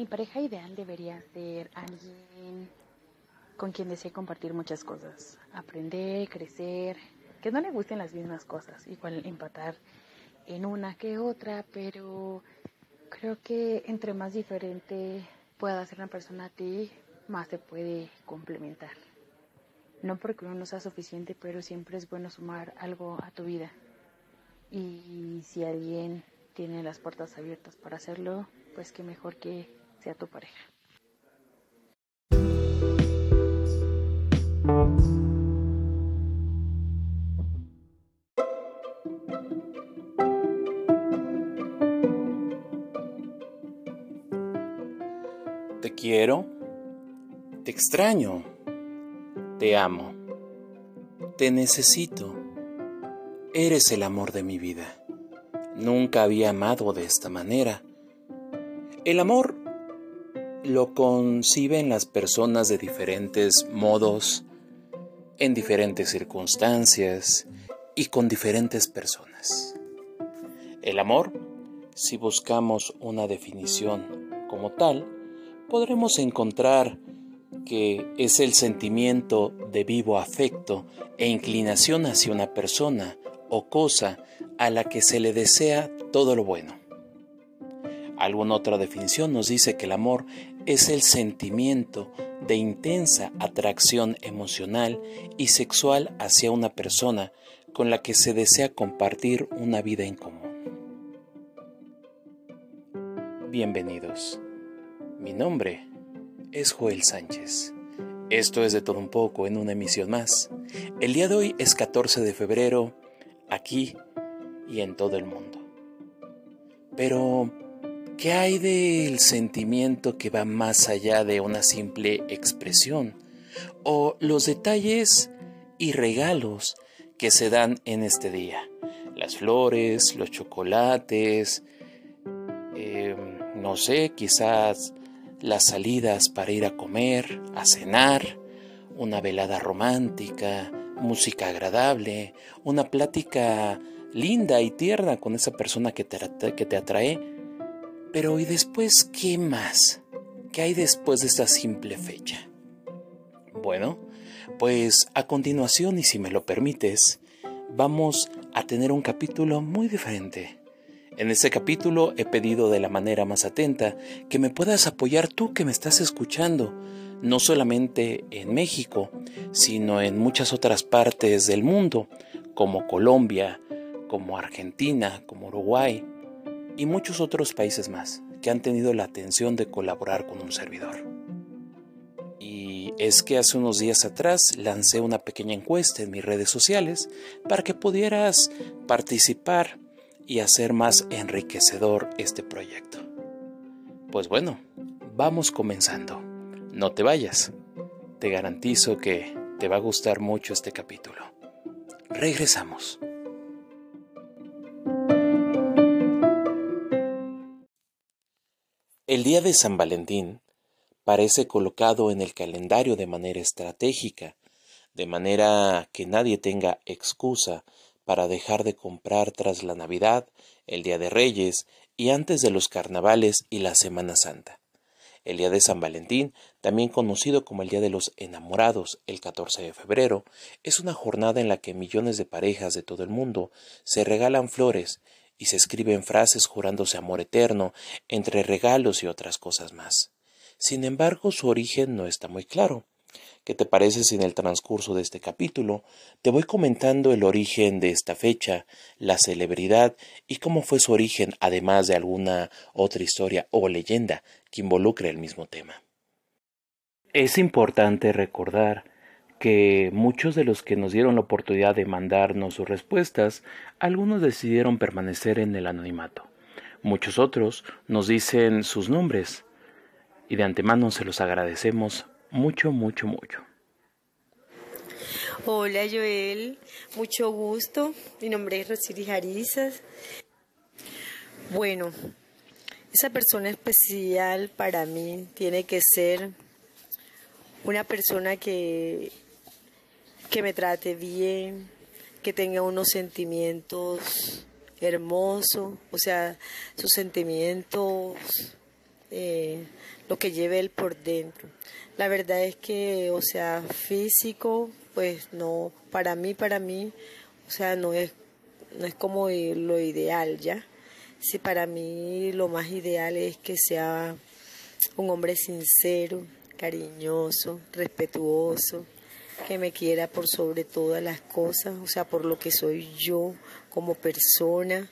Mi pareja ideal debería ser alguien con quien desee compartir muchas cosas, aprender, crecer, que no le gusten las mismas cosas, igual empatar en una que otra, pero creo que entre más diferente pueda ser una persona a ti, más se puede complementar. No porque uno no sea suficiente, pero siempre es bueno sumar algo a tu vida. Y si alguien tiene las puertas abiertas para hacerlo, pues que mejor que sea tu pareja. Te quiero, te extraño, te amo, te necesito, eres el amor de mi vida. Nunca había amado de esta manera. El amor lo conciben las personas de diferentes modos, en diferentes circunstancias y con diferentes personas. El amor, si buscamos una definición como tal, podremos encontrar que es el sentimiento de vivo afecto e inclinación hacia una persona o cosa a la que se le desea todo lo bueno. Alguna otra definición nos dice que el amor es el sentimiento de intensa atracción emocional y sexual hacia una persona con la que se desea compartir una vida en común. Bienvenidos. Mi nombre es Joel Sánchez. Esto es de todo un poco en una emisión más. El día de hoy es 14 de febrero, aquí y en todo el mundo. Pero, ¿qué hay del sentimiento que va más allá de una simple expresión? O los detalles y regalos que se dan en este día. Las flores, los chocolates, em, no sé, quizás las salidas para ir a comer, a cenar, una velada romántica, música agradable, una plática linda y tierna con esa persona que te, que te atrae. Pero ¿y después qué más? ¿Qué hay después de esta simple fecha? Bueno, pues a continuación, y si me lo permites, vamos a tener un capítulo muy diferente. En este capítulo he pedido de la manera más atenta que me puedas apoyar tú que me estás escuchando, no solamente en México, sino en muchas otras partes del mundo, como Colombia, como Argentina, como Uruguay y muchos otros países más que han tenido la atención de colaborar con un servidor. Y es que hace unos días atrás lancé una pequeña encuesta en mis redes sociales para que pudieras participar y hacer más enriquecedor este proyecto. Pues bueno, vamos comenzando. No te vayas. Te garantizo que te va a gustar mucho este capítulo. Regresamos. El día de San Valentín parece colocado en el calendario de manera estratégica, de manera que nadie tenga excusa para dejar de comprar tras la Navidad, el Día de Reyes y antes de los carnavales y la Semana Santa. El día de San Valentín, también conocido como el Día de los Enamorados, el 14 de febrero, es una jornada en la que millones de parejas de todo el mundo se regalan flores y se escriben frases jurándose amor eterno, entre regalos y otras cosas más. Sin embargo, su origen no está muy claro. ¿Qué te parece si en el transcurso de este capítulo te voy comentando el origen de esta fecha, la celebridad y cómo fue su origen, además de alguna otra historia o leyenda que involucre el mismo tema? Es importante recordar que muchos de los que nos dieron la oportunidad de mandarnos sus respuestas, algunos decidieron permanecer en el anonimato. Muchos otros nos dicen sus nombres y de antemano se los agradecemos mucho, mucho, mucho. Hola Joel, mucho gusto. Mi nombre es Rosiri Jarizas. Bueno, esa persona especial para mí tiene que ser una persona que que me trate bien, que tenga unos sentimientos hermosos, o sea, sus sentimientos eh, lo que lleve él por dentro. La verdad es que, o sea, físico, pues no, para mí, para mí, o sea, no es, no es como lo ideal, ¿ya? Sí, para mí lo más ideal es que sea un hombre sincero, cariñoso, respetuoso, que me quiera por sobre todas las cosas, o sea, por lo que soy yo como persona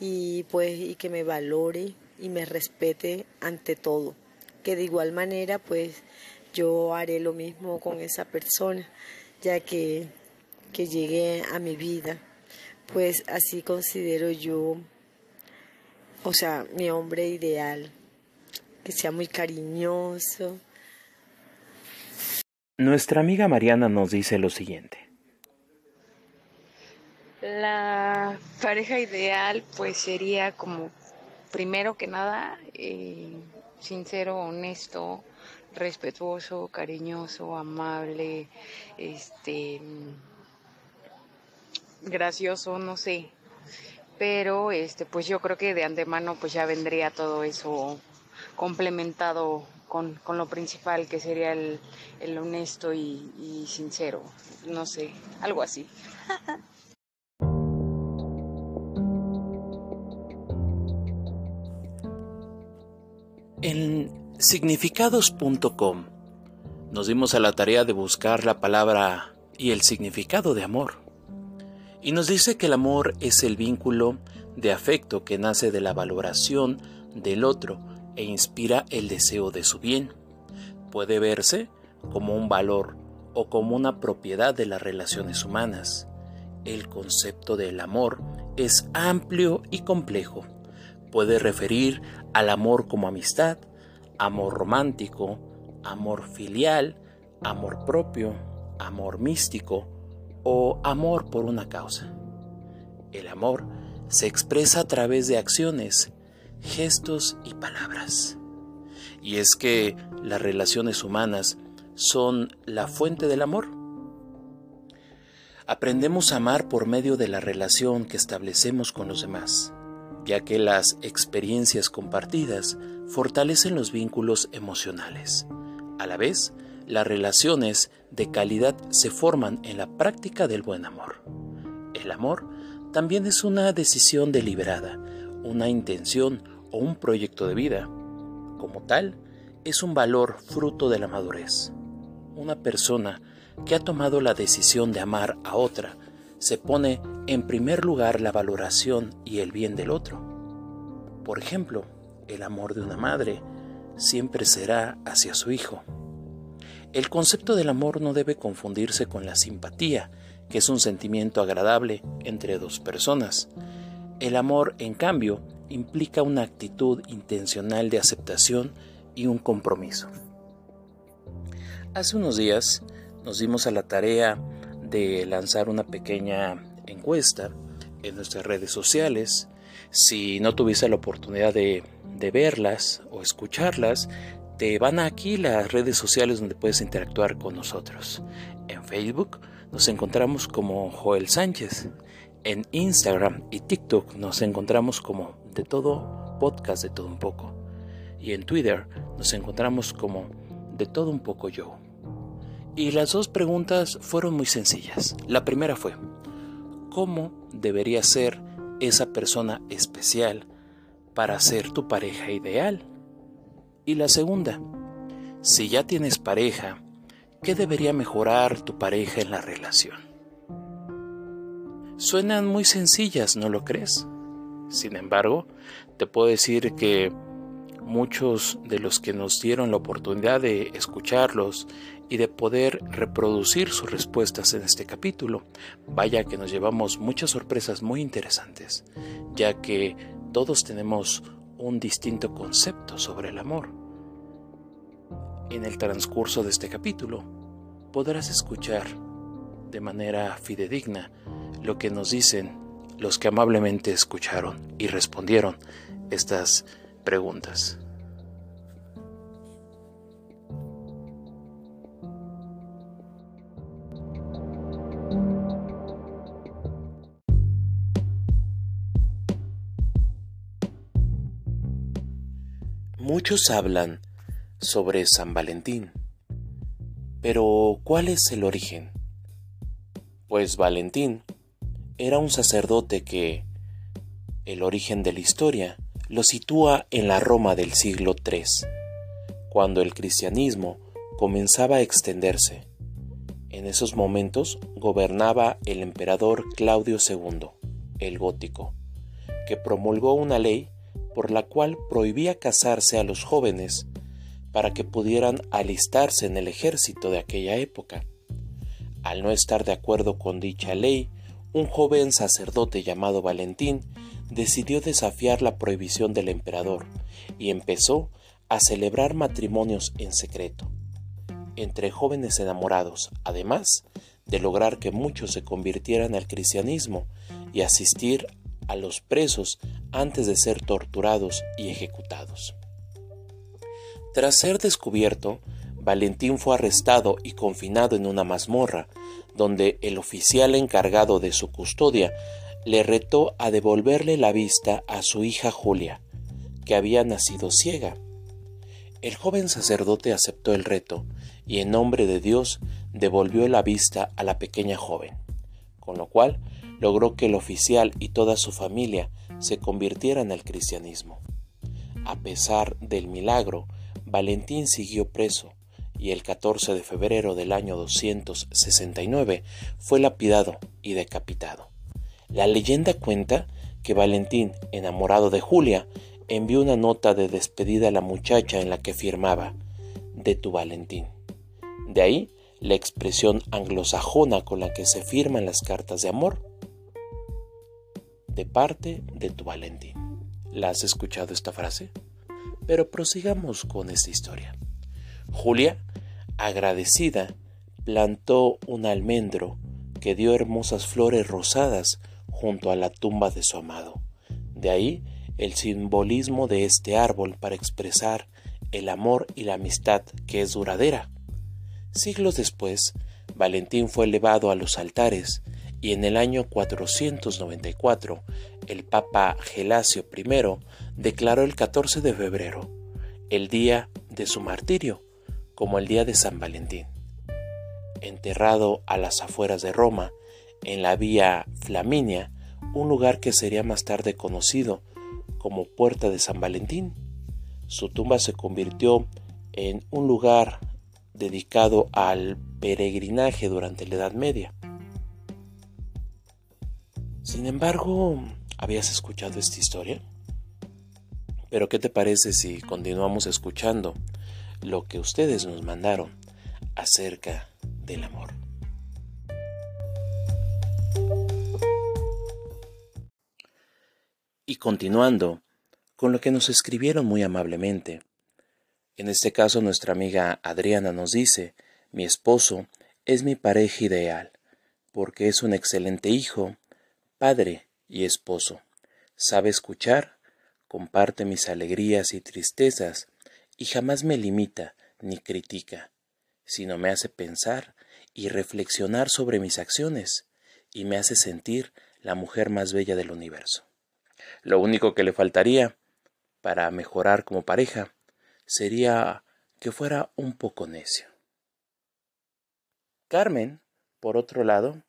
y pues y que me valore y me respete ante todo. Que de igual manera pues yo haré lo mismo con esa persona, ya que, que llegue a mi vida. Pues así considero yo, o sea, mi hombre ideal, que sea muy cariñoso. Nuestra amiga Mariana nos dice lo siguiente. La pareja ideal pues sería como primero que nada eh, sincero, honesto, respetuoso, cariñoso, amable, este gracioso, no sé. Pero este pues yo creo que de antemano pues ya vendría todo eso complementado con, lo principal que sería el, honesto y, y sincero, no sé, algo así. En significados.com nos dimos a la tarea de buscar la palabra y el significado de amor. Y nos dice que el amor es el vínculo de afecto que nace de la valoración del otro e inspira el deseo de su bien. Puede verse como un valor o como una propiedad de las relaciones humanas. El concepto del amor es amplio y complejo. Puede referir al amor como amistad, amor romántico, amor filial, amor propio, amor místico o amor por una causa. El amor se expresa a través de acciones, gestos y palabras. Y es que las relaciones humanas son la fuente del amor. Aprendemos a amar por medio de la relación que establecemos con los demás ya que las experiencias compartidas fortalecen los vínculos emocionales. A la vez, las relaciones de calidad se forman en la práctica del buen amor. El amor también es una decisión deliberada, una intención o un proyecto de vida. Como tal, es un valor fruto de la madurez. Una persona que ha tomado la decisión de amar a otra se pone en primer lugar la valoración y el bien del otro. Por ejemplo, el amor de una madre siempre será hacia su hijo. El concepto del amor no debe confundirse con la simpatía, que es un sentimiento agradable entre dos personas. El amor, en cambio, implica una actitud intencional de aceptación y un compromiso. Hace unos días nos dimos a la tarea de lanzar una pequeña encuesta en nuestras redes sociales. Si no tuviste la oportunidad de, verlas o escucharlas, te van aquí las redes sociales donde puedes interactuar con nosotros. En Facebook nos encontramos como Joel Sánchez. En Instagram y TikTok nos encontramos como de todo podcast de todo un poco. Y en Twitter nos encontramos como de todo un poco yo. Y las dos preguntas fueron muy sencillas. La primera fue, ¿cómo debería ser esa persona especial para ser tu pareja ideal? Y la segunda, si ya tienes pareja, ¿qué debería mejorar tu pareja en la relación? Suenan muy sencillas, ¿no lo crees? Sin embargo, te puedo decir que muchos de los que nos dieron la oportunidad de escucharlos y de poder reproducir sus respuestas en este capítulo. Vaya que nos llevamos muchas sorpresas muy interesantes, ya que todos tenemos un distinto concepto sobre el amor. En el transcurso de este capítulo podrás escuchar de manera fidedigna lo que nos dicen los que amablemente escucharon y respondieron estas preguntas. Muchos hablan sobre San Valentín. Pero, ¿cuál es el origen? Pues Valentín era un sacerdote que el origen de la historia lo sitúa en la Roma del siglo III, cuando el cristianismo comenzaba a extenderse. En esos momentos gobernaba el emperador Claudio II, el gótico, que promulgó una ley por la cual prohibía casarse a los jóvenes para que pudieran alistarse en el ejército de aquella época. Al no estar de acuerdo con dicha ley, un joven sacerdote llamado Valentín decidió desafiar la prohibición del emperador y empezó a celebrar matrimonios en secreto entre jóvenes enamorados, además de lograr que muchos se convirtieran al cristianismo y asistir a los presos antes de ser torturados y ejecutados. Tras ser descubierto, Valentín fue arrestado y confinado en una mazmorra, donde el oficial encargado de su custodia le retó a devolverle la vista a su hija Julia, que había nacido ciega. El joven sacerdote aceptó el reto y en nombre de Dios devolvió la vista a la pequeña joven, con lo cual logró que el oficial y toda su familia se convirtieran al cristianismo. A pesar del milagro, Valentín siguió preso y el 14 de febrero del año 269 fue lapidado y decapitado. La leyenda cuenta que Valentín, enamorado de Julia, envió una nota de despedida a la muchacha en la que firmaba de tu Valentín. De ahí la expresión anglosajona con la que se firman las cartas de amor. De parte de tu Valentín. ¿La has escuchado esta frase? Pero prosigamos con esta historia. Julia, agradecida, plantó un almendro que dio hermosas flores rosadas junto a la tumba de su amado. De ahí el simbolismo de este árbol para expresar el amor y la amistad que es duradera. Siglos después, Valentín fue elevado a los altares y en el año 494 el Papa Gelasio I declaró el 14 de febrero, el día de su martirio, como el día de San Valentín. Enterrado a las afueras de Roma, en la vía Flaminia, un lugar que sería más tarde conocido como Puerta de San Valentín. Su tumba se convirtió en un lugar dedicado al peregrinaje durante la Edad Media. Sin embargo, ¿habías escuchado esta historia? Pero ¿qué te parece si continuamos escuchando lo que ustedes nos mandaron acerca del amor? Y continuando con lo que nos escribieron muy amablemente, en este caso nuestra amiga Adriana nos dice, mi esposo es mi pareja ideal, porque es un excelente hijo, padre y esposo. Sabe escuchar, comparte mis alegrías y tristezas, y jamás me limita ni critica, sino me hace pensar y reflexionar sobre mis acciones, y me hace sentir la mujer más bella del universo. Lo único que le faltaría para mejorar como pareja sería que fuera un poco necio. Carmen, por otro lado,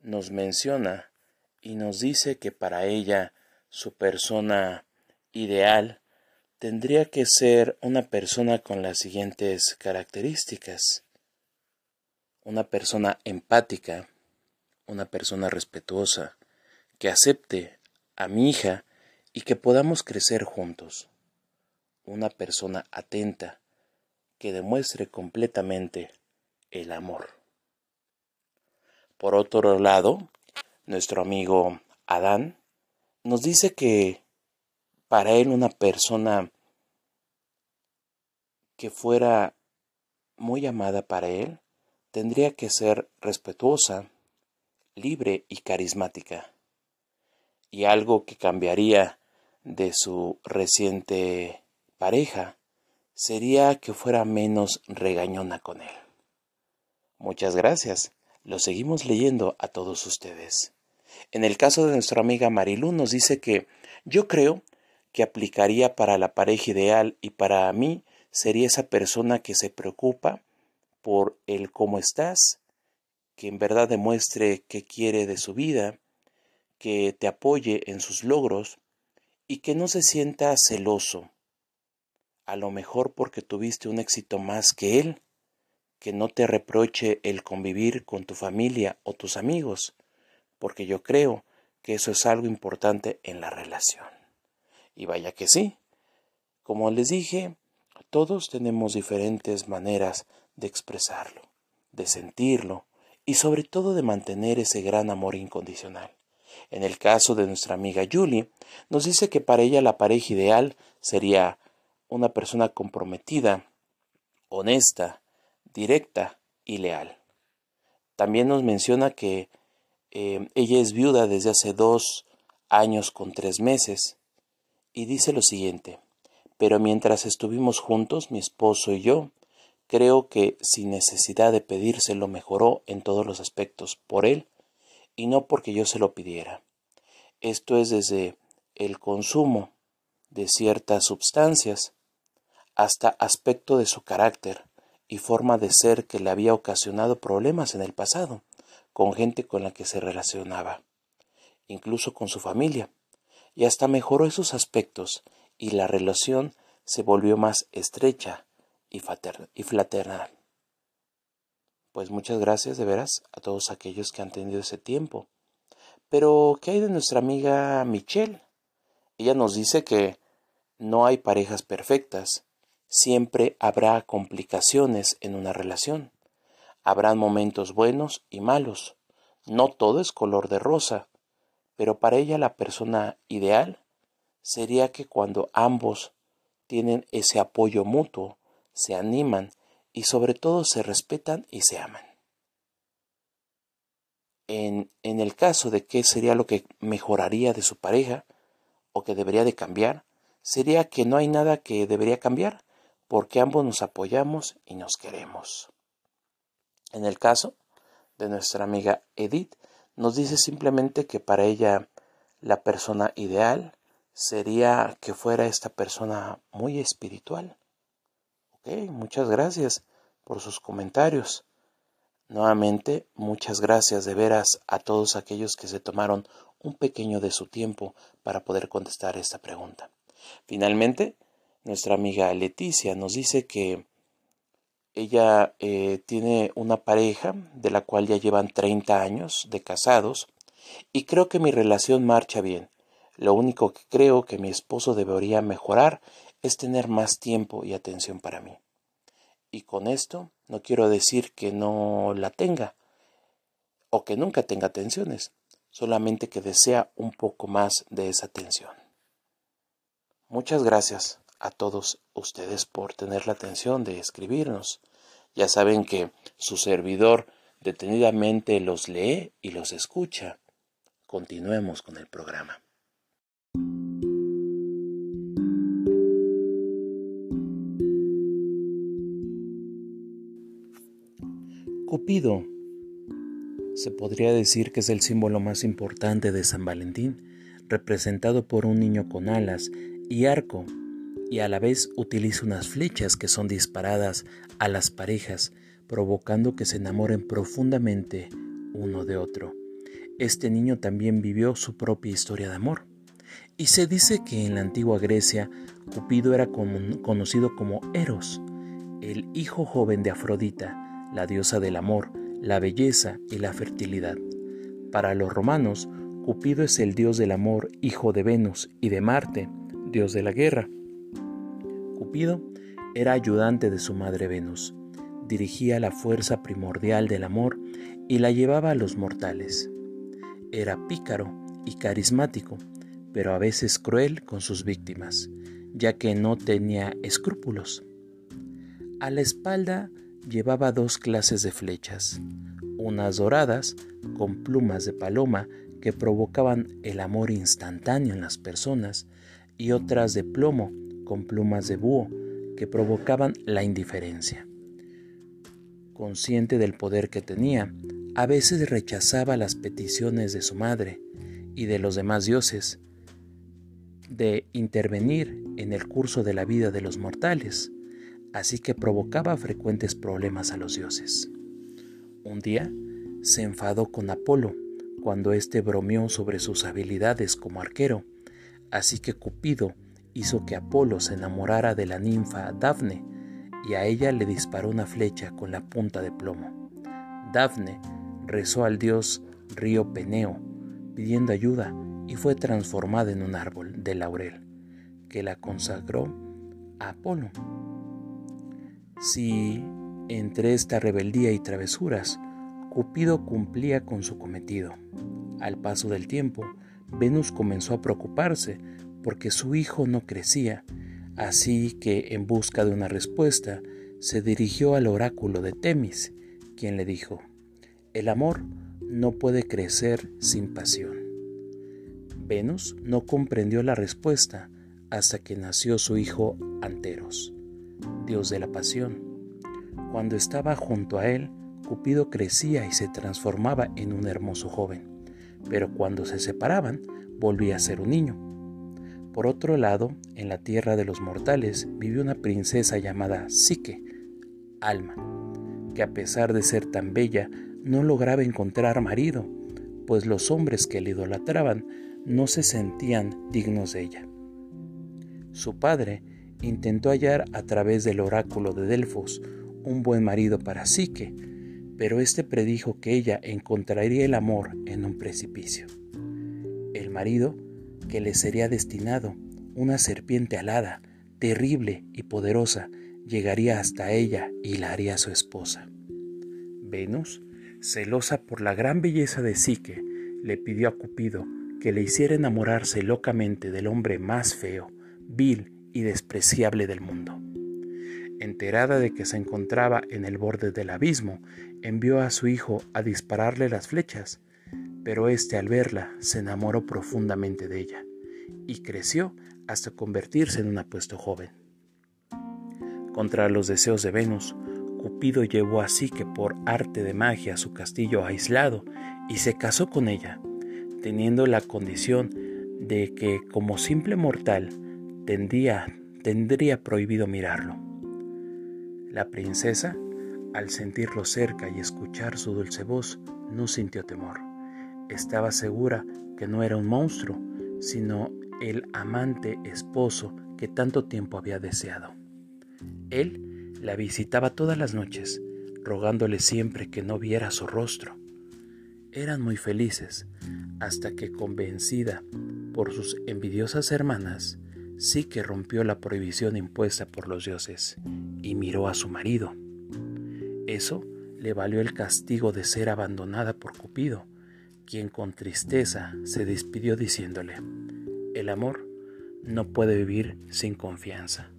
nos menciona y nos dice que para ella su persona ideal tendría que ser una persona con las siguientes características. Una persona empática, una persona respetuosa, que acepte a mi hija y que podamos crecer juntos una persona atenta que demuestre completamente el amor. Por otro lado, nuestro amigo Adán nos dice que para él una persona que fuera muy amada para él tendría que ser respetuosa, libre y carismática. Y algo que cambiaría de su reciente pareja sería que fuera menos regañona con él. Muchas gracias. Lo seguimos leyendo a todos ustedes. En el caso de nuestra amiga Marilu nos dice que yo creo que aplicaría para la pareja ideal y para mí sería esa persona que se preocupa por el cómo estás, que en verdad demuestre qué quiere de su vida, que te apoye en sus logros y que no se sienta celoso, a lo mejor porque tuviste un éxito más que él, que no te reproche el convivir con tu familia o tus amigos, porque yo creo que eso es algo importante en la relación. Y vaya que sí. Como les dije, todos tenemos diferentes maneras de expresarlo, de sentirlo y sobre todo de mantener ese gran amor incondicional. En el caso de nuestra amiga Julie, nos dice que para ella la pareja ideal sería una persona comprometida, honesta, directa y leal. También nos menciona que eh, ella es viuda desde hace dos años con tres meses y dice lo siguiente, pero mientras estuvimos juntos, mi esposo y yo, creo que sin necesidad de pedírselo mejoró en todos los aspectos por él y no porque yo se lo pidiera. Esto es desde el consumo de ciertas sustancias hasta aspecto de su carácter y forma de ser que le había ocasionado problemas en el pasado con gente con la que se relacionaba, incluso con su familia, y hasta mejoró esos aspectos y la relación se volvió más estrecha y, fraternal. Pues muchas gracias de veras a todos aquellos que han tenido ese tiempo. Pero, ¿qué hay de nuestra amiga Michelle? Ella nos dice que no hay parejas perfectas, siempre habrá complicaciones en una relación. Habrán momentos buenos y malos. No todo es color de rosa, pero para ella la persona ideal sería que cuando ambos tienen ese apoyo mutuo, se animan y sobre todo se respetan y se aman. En, en el caso de qué sería lo que mejoraría de su pareja o que debería de cambiar, sería que no hay nada que debería cambiar, porque ambos nos apoyamos y nos queremos. En el caso de nuestra amiga Edith, nos dice simplemente que para ella la persona ideal sería que fuera esta persona muy espiritual. Ok, muchas gracias por sus comentarios. Nuevamente, muchas gracias de veras a todos aquellos que se tomaron un pequeño de su tiempo para poder contestar esta pregunta. Finalmente, nuestra amiga Leticia nos dice que ella eh, tiene una pareja de la cual ya llevan 30 años de casados y creo que mi relación marcha bien. Lo único que creo que mi esposo debería mejorar es tener más tiempo y atención para mí. Y con esto no quiero decir que no la tenga o que nunca tenga atenciones, solamente que desea un poco más de esa atención. Muchas gracias a todos ustedes por tener la atención de escribirnos. Ya saben que su servidor detenidamente los lee y los escucha. Continuemos con el programa. Cupido se podría decir que es el símbolo más importante de San Valentín, representado por un niño con alas y arco y a la vez utiliza unas flechas que son disparadas a las parejas, provocando que se enamoren profundamente uno de otro. Este niño también vivió su propia historia de amor. Y se dice que en la antigua Grecia Cupido era conocido como Eros, el hijo joven de Afrodita, la diosa del amor, la belleza y la fertilidad. Para los romanos, Cupido es el dios del amor, hijo de Venus y de Marte, dios de la guerra. Era ayudante de su madre Venus, dirigía la fuerza primordial del amor y la llevaba a los mortales. Era pícaro y carismático, pero a veces cruel con sus víctimas, ya que no tenía escrúpulos. A la espalda llevaba dos clases de flechas, unas doradas con plumas de paloma que provocaban el amor instantáneo en las personas y otras de plomo con plumas de búho que provocaban la indiferencia. Consciente del poder que tenía, a veces rechazaba las peticiones de su madre y de los demás dioses de intervenir en el curso de la vida de los mortales. así que provocaba frecuentes problemas a los dioses. Un día se enfadó con Apolo cuando éste bromeó sobre sus habilidades como arquero, así que Cupido hizo que Apolo se enamorara de la ninfa Dafne y a ella le disparó una flecha con la punta de plomo. Dafne rezó al dios río Peneo pidiendo ayuda y fue transformada en un árbol de laurel que la consagró a Apolo. Si entre esta rebeldía y travesuras, Cupido cumplía con su cometido. Al paso del tiempo, Venus comenzó a preocuparse porque su hijo no crecía, así que en busca de una respuesta se dirigió al oráculo de Temis, quien le dijo, el amor no puede crecer sin pasión. Venus no comprendió la respuesta hasta que nació su hijo Anteros, dios de la pasión. Cuando estaba junto a él, Cupido crecía y se transformaba en un hermoso joven, pero cuando se separaban, volvía a ser un niño. Por otro lado, en la tierra de los mortales vivió una princesa llamada Psique, Alma, que a pesar de ser tan bella, no lograba encontrar marido, pues los hombres que le idolatraban no se sentían dignos de ella. Su padre intentó hallar a través del oráculo de Delfos un buen marido para Psique, pero éste predijo que ella encontraría el amor en un precipicio. El marido que le sería destinado, una serpiente alada, terrible y poderosa, llegaría hasta ella y la haría su esposa. Venus, celosa por la gran belleza de Psique, le pidió a Cupido que le hiciera enamorarse locamente del hombre más feo, vil y despreciable del mundo. Enterada de que se encontraba en el borde del abismo, envió a su hijo a dispararle las flechas, pero éste al verla se enamoró profundamente de ella y creció hasta convertirse en un apuesto joven. Contra los deseos de Venus, Cupido llevó así que por arte de magia a su castillo aislado y se casó con ella, teniendo la condición de que como simple mortal tendría prohibido mirarlo. La princesa, al sentirlo cerca y escuchar su dulce voz, no sintió temor. Estaba segura que no era un monstruo, sino el amante esposo que tanto tiempo había deseado. Él la visitaba todas las noches, rogándole siempre que no viera su rostro. Eran muy felices, hasta que convencida por sus envidiosas hermanas, sí que rompió la prohibición impuesta por los dioses y miró a su marido. Eso le valió el castigo de ser abandonada por Cupido, quien con tristeza se despidió diciéndole, el amor no puede vivir sin confianza.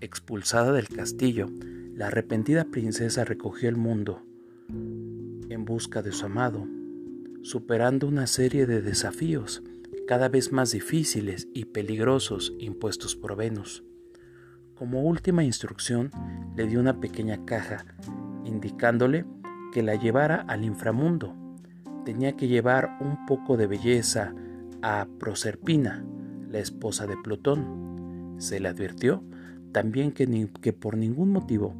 Expulsada del castillo, la arrepentida princesa recogió el mundo en busca de su amado, superando una serie de desafíos cada vez más difíciles y peligrosos impuestos por Venus. Como última instrucción, le dio una pequeña caja, indicándole que la llevara al inframundo. Tenía que llevar un poco de belleza a Proserpina, la esposa de Plutón. Se le advirtió también que, que por ningún motivo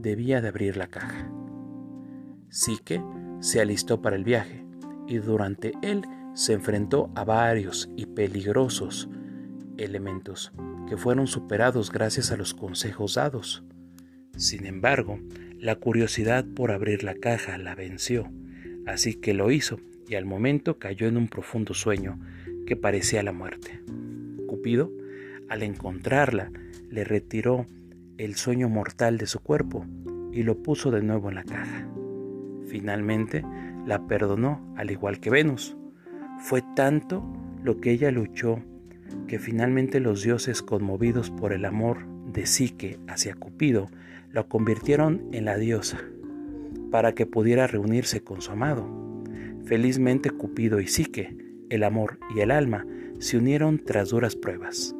debía de abrir la caja. Psique se alistó para el viaje y durante él se enfrentó a varios y peligrosos elementos que fueron superados gracias a los consejos dados. Sin embargo, la curiosidad por abrir la caja la venció, así que lo hizo y al momento cayó en un profundo sueño que parecía la muerte. Cupido, al encontrarla, le retiró el sueño mortal de su cuerpo y lo puso de nuevo en la caja. Finalmente, la perdonó al igual que Venus, fue tanto lo que ella luchó que finalmente los dioses, conmovidos por el amor de Psique hacia Cupido, la convirtieron en la diosa para que pudiera reunirse con su amado. Felizmente Cupido y Psique, el amor y el alma, se unieron tras duras pruebas.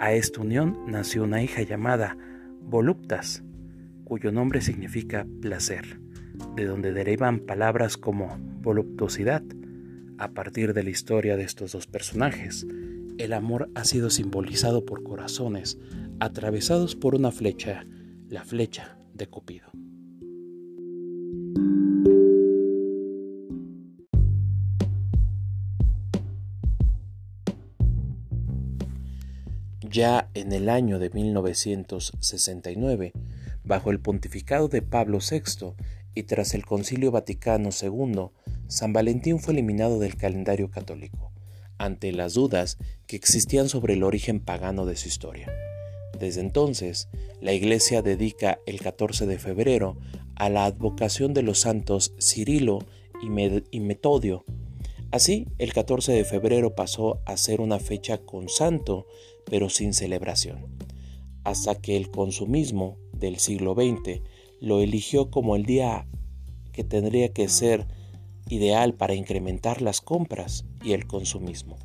A esta unión nació una hija llamada Voluptas, cuyo nombre significa placer, de donde derivan palabras como voluptuosidad, a partir de la historia de estos dos personajes, el amor ha sido simbolizado por corazones atravesados por una flecha, la flecha de Cupido. Ya en el año de 1969, bajo el pontificado de Pablo VI y tras el Concilio Vaticano II, San Valentín fue eliminado del calendario católico, ante las dudas que existían sobre el origen pagano de su historia. Desde entonces, la Iglesia dedica el 14 de febrero a la advocación de los santos Cirilo y, Metodio. Así, el 14 de febrero pasó a ser una fecha con santo, pero sin celebración, hasta que el consumismo del siglo XX lo eligió como el día que tendría que ser ideal para incrementar las compras y el consumismo.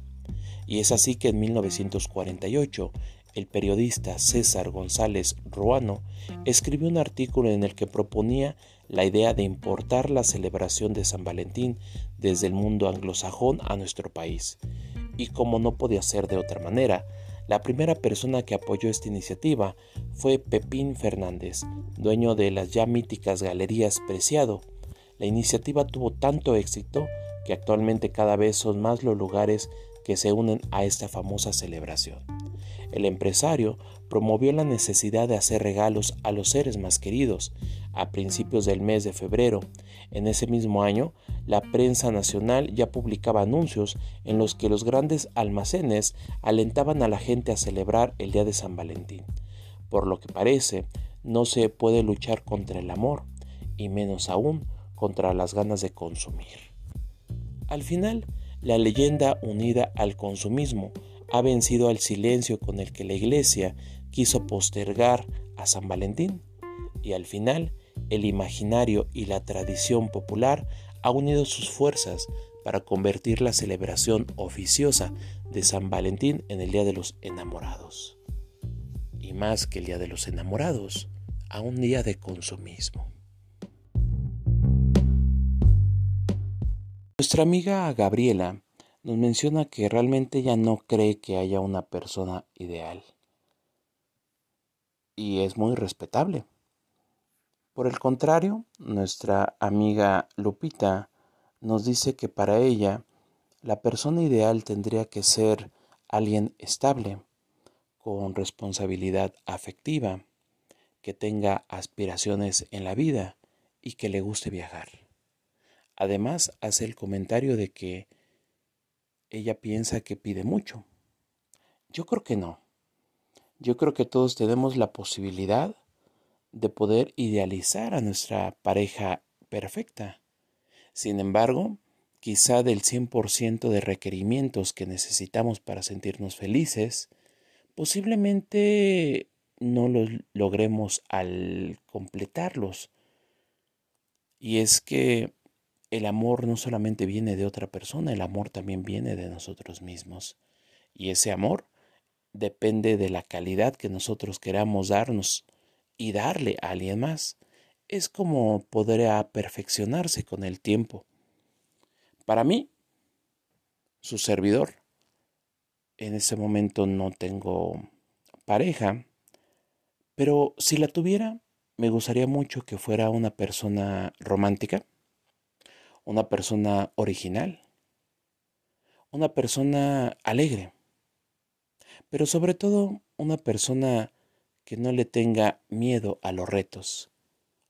Y es así que en 1948 el periodista César González Ruano escribió un artículo en el que proponía la idea de importar la celebración de San Valentín desde el mundo anglosajón a nuestro país. Y como no podía ser de otra manera, la primera persona que apoyó esta iniciativa fue Pepín Fernández, dueño de las ya míticas Galerías Preciado. La iniciativa tuvo tanto éxito que actualmente cada vez son más los lugares que se unen a esta famosa celebración. El empresario promovió la necesidad de hacer regalos a los seres más queridos a principios del mes de febrero. En ese mismo año, la prensa nacional ya publicaba anuncios en los que los grandes almacenes alentaban a la gente a celebrar el día de San Valentín. Por lo que parece, no se puede luchar contra el amor, y menos aún contra las ganas de consumir. Al final, la leyenda unida al consumismo ha vencido al silencio con el que la Iglesia quiso postergar a San Valentín y al final el imaginario y la tradición popular ha unido sus fuerzas para convertir la celebración oficiosa de San Valentín en el Día de los Enamorados. Y más que el Día de los Enamorados, a un día de consumismo. Nuestra amiga Gabriela nos menciona que realmente ella no cree que haya una persona ideal. Y es muy respetable. Por el contrario, nuestra amiga Lupita nos dice que para ella la persona ideal tendría que ser alguien estable, con responsabilidad afectiva, que tenga aspiraciones en la vida y que le guste viajar. Además, hace el comentario de que ella piensa que pide mucho. Yo creo que no. Yo creo que todos tenemos la posibilidad de poder idealizar a nuestra pareja perfecta. Sin embargo, quizá del 100% de requerimientos que necesitamos para sentirnos felices, posiblemente no los logremos al completarlos. Y es que el amor no solamente viene de otra persona, el amor también viene de nosotros mismos. Y ese amor depende de la calidad que nosotros queramos darnos y darle a alguien más. Es como podrá perfeccionarse con el tiempo. Para mí, su servidor, en ese momento no tengo pareja, pero si la tuviera, me gustaría mucho que fuera una persona romántica, una persona original, una persona alegre, pero sobre todo una persona que no le tenga miedo a los retos,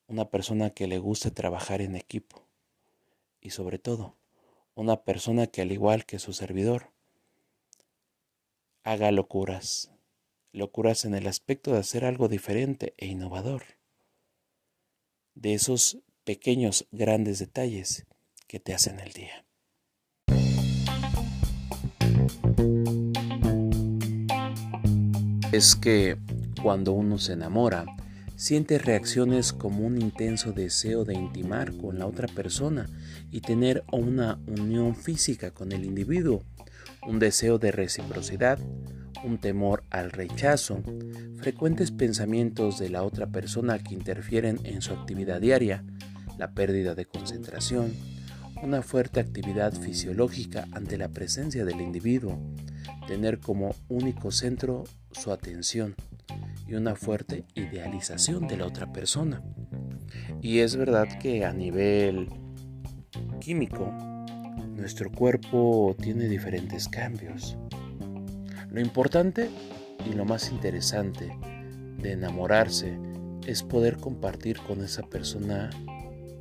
una persona que le guste trabajar en equipo y sobre todo una persona que al igual que su servidor haga locuras, locuras en el aspecto de hacer algo diferente e innovador, de esos pequeños grandes detalles que te hacen el día. Es que cuando uno se enamora, siente reacciones como un intenso deseo de intimar con la otra persona y tener una unión física con el individuo, un deseo de reciprocidad, un temor al rechazo, frecuentes pensamientos de la otra persona que interfieren en su actividad diaria, la pérdida de concentración, una fuerte actividad fisiológica ante la presencia del individuo, tener como único centro su atención, y una fuerte idealización de la otra persona. Y es verdad que a nivel químico, nuestro cuerpo tiene diferentes cambios. Lo importante y lo más interesante de enamorarse es poder compartir con esa persona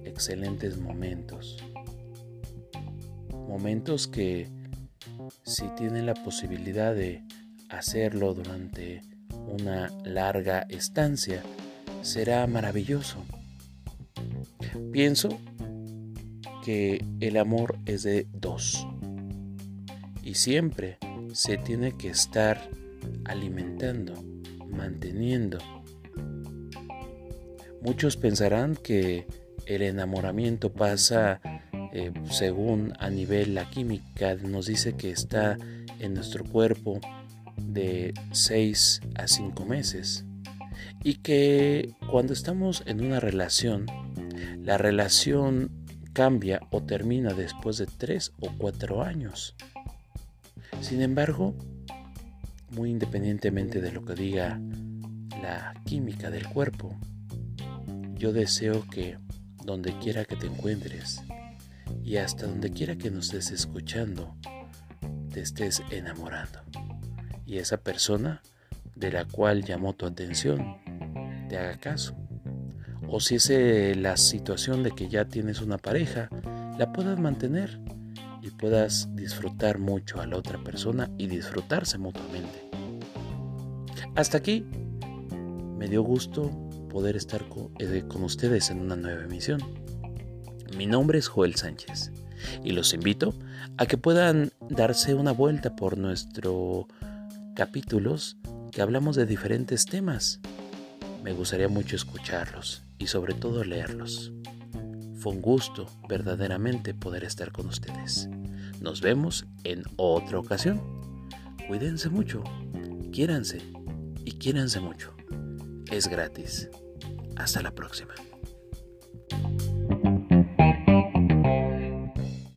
excelentes momentos. Momentos que si tienen la posibilidad de hacerlo durante una larga estancia, será maravilloso. Pienso que el amor es de dos y siempre se tiene que estar alimentando, manteniendo. Muchos pensarán que el enamoramiento pasa eh, según a nivel la química nos dice que está en nuestro cuerpo de 6 a 5 meses y que cuando estamos en una relación la relación cambia o termina después de 3 o 4 años. Sin embargo, muy independientemente de lo que diga la química del cuerpo, yo deseo que donde quiera que te encuentres y hasta donde quiera que nos estés escuchando, te estés enamorando. Y esa persona de la cual llamó tu atención te haga caso. O si es eh, la situación de que ya tienes una pareja, la puedas mantener y puedas disfrutar mucho a la otra persona y disfrutarse mutuamente. Hasta aquí me dio gusto poder estar eh, con, ustedes en una nueva emisión. Mi nombre es Joel Sánchez y los invito a que puedan darse una vuelta por nuestros capítulos que hablamos de diferentes temas. Me gustaría mucho escucharlos y sobre todo leerlos. Fue un gusto verdaderamente poder estar con ustedes. Nos vemos en otra ocasión. Cuídense mucho, quiéranse y quiéranse mucho. Es gratis. Hasta la próxima.